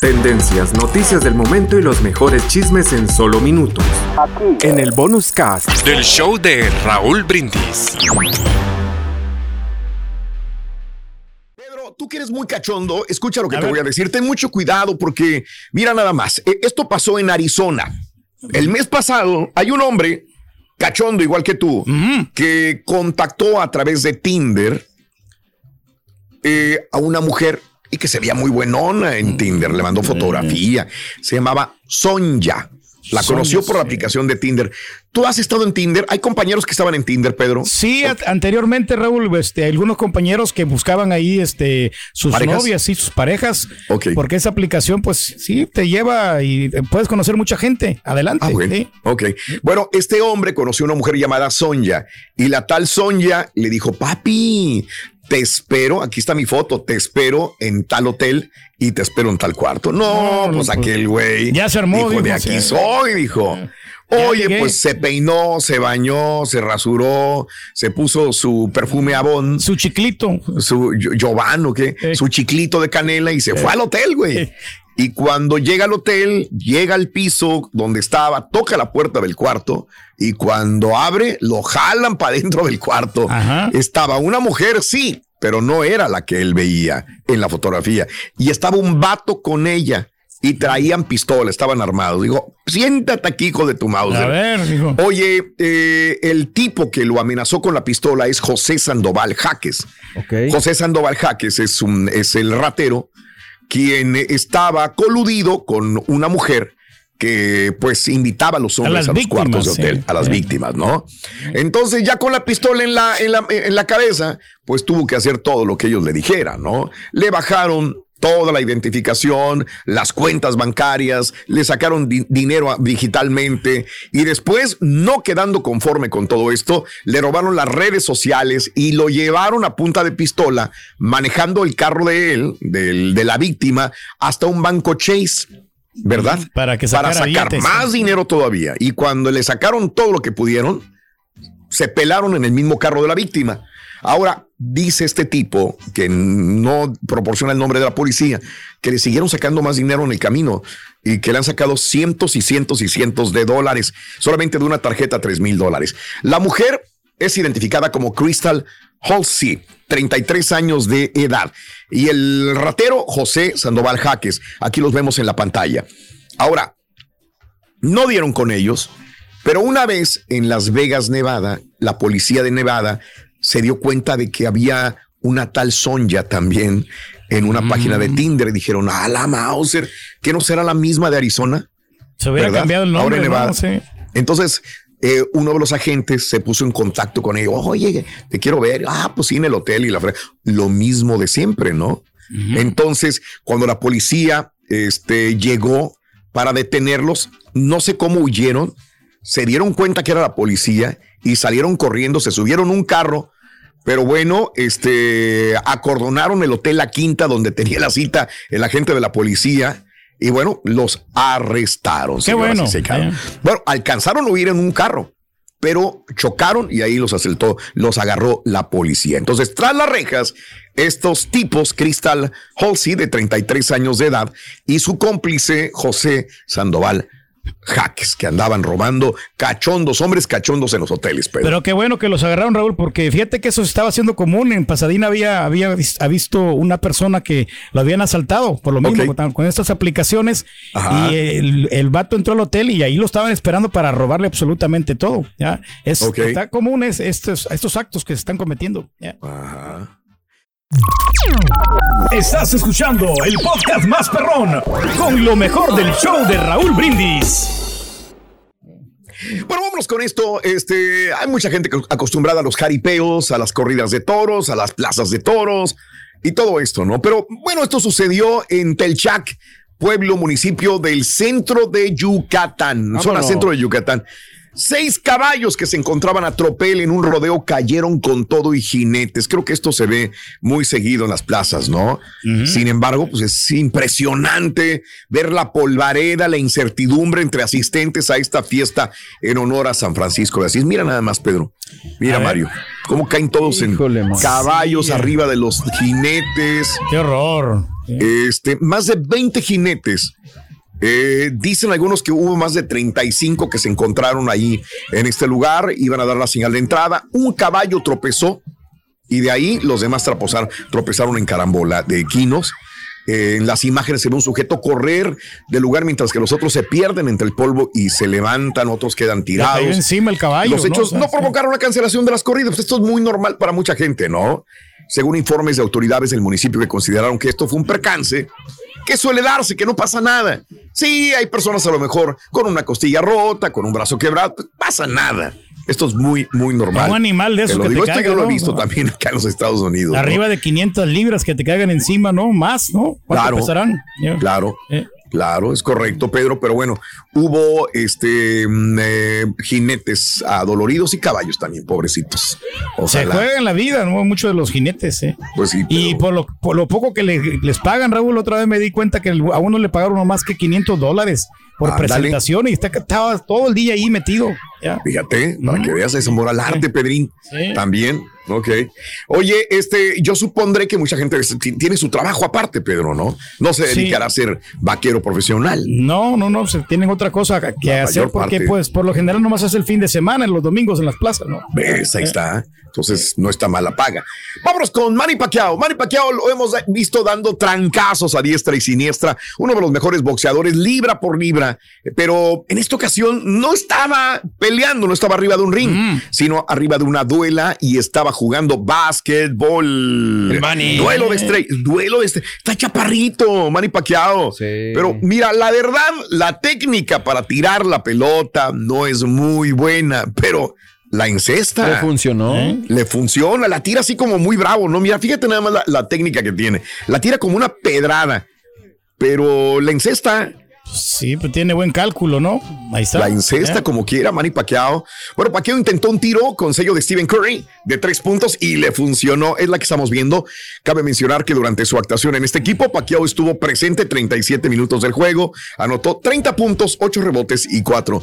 Tendencias, noticias del momento y los mejores chismes en solo minutos. Aquí. En el bonus cast del show de Raúl Brindis. Pedro, tú que eres muy cachondo, escucha lo que te voy a decir. Ten mucho cuidado porque, mira nada más, e, esto pasó en Arizona. El mes pasado hay un hombre cachondo igual que tú que contactó a través de Tinder eh, a una mujer y que se veía muy buenona en Tinder. Le mandó fotografía. Se llamaba Sonja. La conoció por la aplicación de Tinder. ¿Tú has estado en Tinder? ¿Hay compañeros que estaban en Tinder, Pedro? Sí, anteriormente, Raúl, este, algunos compañeros que buscaban ahí este, sus novias y sus parejas. Porque esa aplicación, pues sí, te lleva y puedes conocer mucha gente. Adelante. Ah, bueno. Ok. Bueno, este hombre conoció a una mujer llamada Sonja y la tal Sonja le dijo, papi, te espero, aquí está mi foto, te espero en tal hotel y te espero en tal cuarto. No, pues, pues, aquel güey. Ya se armó. Dijo, de aquí soy, dijo. Oye, pues se peinó, se bañó, se rasuró, se puso su perfume Avon. Su chiclito. Su Giovanni, ¿qué? Su chiclito de canela y se fue al hotel, güey. Y cuando llega al hotel, llega al piso donde estaba, toca la puerta del cuarto y cuando abre, lo jalan para dentro del cuarto. Estaba una mujer, sí, pero no era la que él veía en la fotografía. Y estaba un vato con ella y traían pistola, estaban armados. Digo, siéntate aquí, hijo de tu mouse. A ver, Oye, eh, el tipo que lo amenazó con la pistola es José Sandoval Jaques. José Sandoval Jaques es, un, es el ratero quien estaba coludido con una mujer que pues invitaba a los hombres a, los cuartos de hotel, a las víctimas, ¿no? Entonces ya con la pistola en la, en la, en la cabeza, pues tuvo que hacer todo lo que ellos le dijeran, ¿no? Le bajaron toda la identificación, las cuentas bancarias, le sacaron dinero digitalmente y después, no quedando conforme con todo esto, le robaron las redes sociales y lo llevaron a punta de pistola manejando el carro de él, del, de la víctima, hasta un banco Chase. ¿Verdad? Para, que Para sacar más dinero todavía. Y cuando le sacaron todo lo que pudieron, se pelaron en el mismo carro de la víctima. Ahora, dice este tipo, que no proporciona el nombre de la policía, que le siguieron sacando más dinero en el camino y que le han sacado cientos y cientos y cientos de dólares, solamente de una tarjeta, tres mil dólares. La mujer es identificada como Crystal Halsey, 33 años de edad, y el ratero José Sandoval Jaques. Aquí los vemos en la pantalla. Ahora, no dieron con ellos, pero una vez en Las Vegas, Nevada, la policía de Nevada se dio cuenta de que había una tal Sonja también en una página de mm. Tinder y dijeron, ah, la Mauser, que no será la misma de Arizona. Se hubiera cambiado el nombre. Nevada. Entonces, eh, uno de los agentes se puso en contacto con ellos. Oye, te quiero ver. Ah, pues sí, en el hotel y la Lo mismo de siempre, ¿no? Entonces, cuando la policía este, llegó para detenerlos, no sé cómo huyeron, se dieron cuenta que era la policía y salieron corriendo, se subieron un carro pero bueno, este, acordonaron el hotel La Quinta donde tenía la cita el agente de la policía y bueno, los arrestaron. Qué bueno. Bueno, alcanzaron a huir en un carro, pero chocaron y ahí los asaltó, los agarró la policía. Entonces, tras las rejas, estos tipos, Crystal Halsey, de 33 años de edad, y su cómplice, José Sandoval jaques que andaban robando cachondos, hombres cachondos en los hoteles. Pero qué bueno que los agarraron, Raúl, porque fíjate que eso estaba haciendo común. En Pasadena había, había visto una persona que lo habían asaltado, por lo mismo, con, estas aplicaciones. Y el, el, vato entró al hotel y ahí lo estaban esperando para robarle absolutamente todo. ¿ya? Es, Está común estos, estos actos que se están cometiendo. Ajá. Estás escuchando el podcast más perrón con lo mejor del show de Raúl Brindis. Bueno, vámonos con esto. Este, hay mucha gente acostumbrada a los jaripeos, a las corridas de toros, a las plazas de toros y todo esto, ¿no? Pero bueno, esto sucedió en Telchac, pueblo, municipio del centro de Yucatán, zona centro de Yucatán. Seis caballos que se encontraban a tropel en un rodeo cayeron con todo y jinetes. Creo que esto se ve muy seguido en las plazas, ¿no? Sin embargo, pues es impresionante ver la polvareda, la incertidumbre entre asistentes a esta fiesta en honor a San Francisco de Asís. Mira nada más, Pedro. Mira, Mario, cómo caen todos en caballos arriba de los jinetes. Qué horror. Este, más de 20 jinetes. Eh, dicen algunos que hubo más de 35 que se encontraron ahí en este lugar, iban a dar la señal de entrada. Un caballo tropezó y de ahí los demás tropezaron en carambola de equinos en las imágenes se ve un sujeto correr del lugar mientras que los otros se pierden entre el polvo y se levantan, otros quedan tirados. encima el caballo. Los hechos no, provocaron la cancelación de las corridas. Esto es muy normal para mucha gente, ¿no? Según informes de autoridades del municipio que consideraron que esto fue un percance, que suele darse, que no pasa nada. Sí, hay personas a lo mejor con una costilla rota, con un brazo quebrado, pues pasa nada. Esto es muy, muy normal. Un animal de eso. Te lo digo, esto yo lo he visto también acá en los Estados Unidos. Arriba de 500 libras que te caigan encima, ¿no? Más, ¿no? Claro. Pesarán? Claro. Eh. Claro, es correcto, Pedro, pero bueno, hubo este mm, eh, jinetes adoloridos y caballos también, pobrecitos. Se juegan la vida, ¿no? Muchos de los jinetes, ¿eh? Pues sí. Y por lo, por lo poco que les pagan, Raúl, otra vez me di cuenta que a uno le pagaron más que 500 dólares por presentación y está, estaba todo el día ahí metido. Fíjate, para que veas ese moral arte, Pedrín. También. Ok. Oye, este, yo supondré que mucha gente tiene su trabajo aparte, Pedro, ¿no? No se dedicará a ser vaquero profesional. No, no, no, se tienen otra cosa que hacer porque, pues, por lo general nomás es el fin de semana, en los domingos en las plazas, ¿no? ¿Ves? Ahí está. Entonces, no está mala paga. Vámonos con Manny Pacquiao. Manny Pacquiao lo hemos visto dando trancazos a diestra y siniestra. Uno de los mejores boxeadores, libra por libra. Pero en esta ocasión no estaba peleando, no estaba arriba de un ring, mm. sino arriba de una duela y estaba jugando básquetbol. Duelo de estrellas, duelo de estrellas. Está chaparrito, Manny Pacquiao. Pero mira, la verdad, la técnica para tirar la pelota no es muy buena, pero la incesta. Le funcionó. ¿Eh? Le funciona, la tira así como muy bravo, ¿no? Mira, fíjate nada más la, la técnica que tiene. La tira como una pedrada, pero la incesta Sí, pues tiene buen cálculo, ¿no? Ahí está. La incesta como quiera, Manny Pacquiao. Bueno, Pacquiao intentó un tiro con sello de Stephen Curry de tres puntos y le funcionó. Es la que estamos viendo. Cabe mencionar que durante su actuación en este equipo, Pacquiao estuvo presente 37 minutos del juego, anotó 30 puntos, 8 rebotes y 4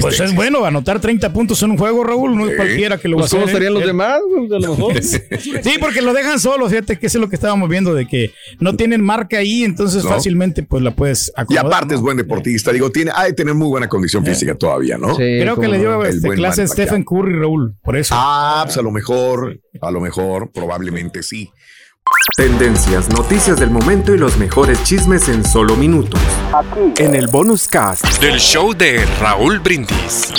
pues es bueno anotar 30 puntos en un juego, Raúl. No es cualquiera que lo pues va a hacer. ¿Cómo estarían los ¿eh? demás? A lo mejor. sí, porque lo dejan solo. Fíjate que es lo que estábamos viendo, de que no tienen marca ahí, entonces fácilmente pues la puedes acomodar. Y aparte es buen deportista. Digo, tiene, ha de tener muy buena condición física todavía, ¿no? Sí, Creo que le dio este, clase a Stephen Curry, Raúl. Por eso. Ah, pues a lo mejor, a lo mejor, probablemente sí. Tendencias, noticias del momento y los mejores chismes en solo minutos. Aquí. En el bonus cast del show de Raúl Brindis.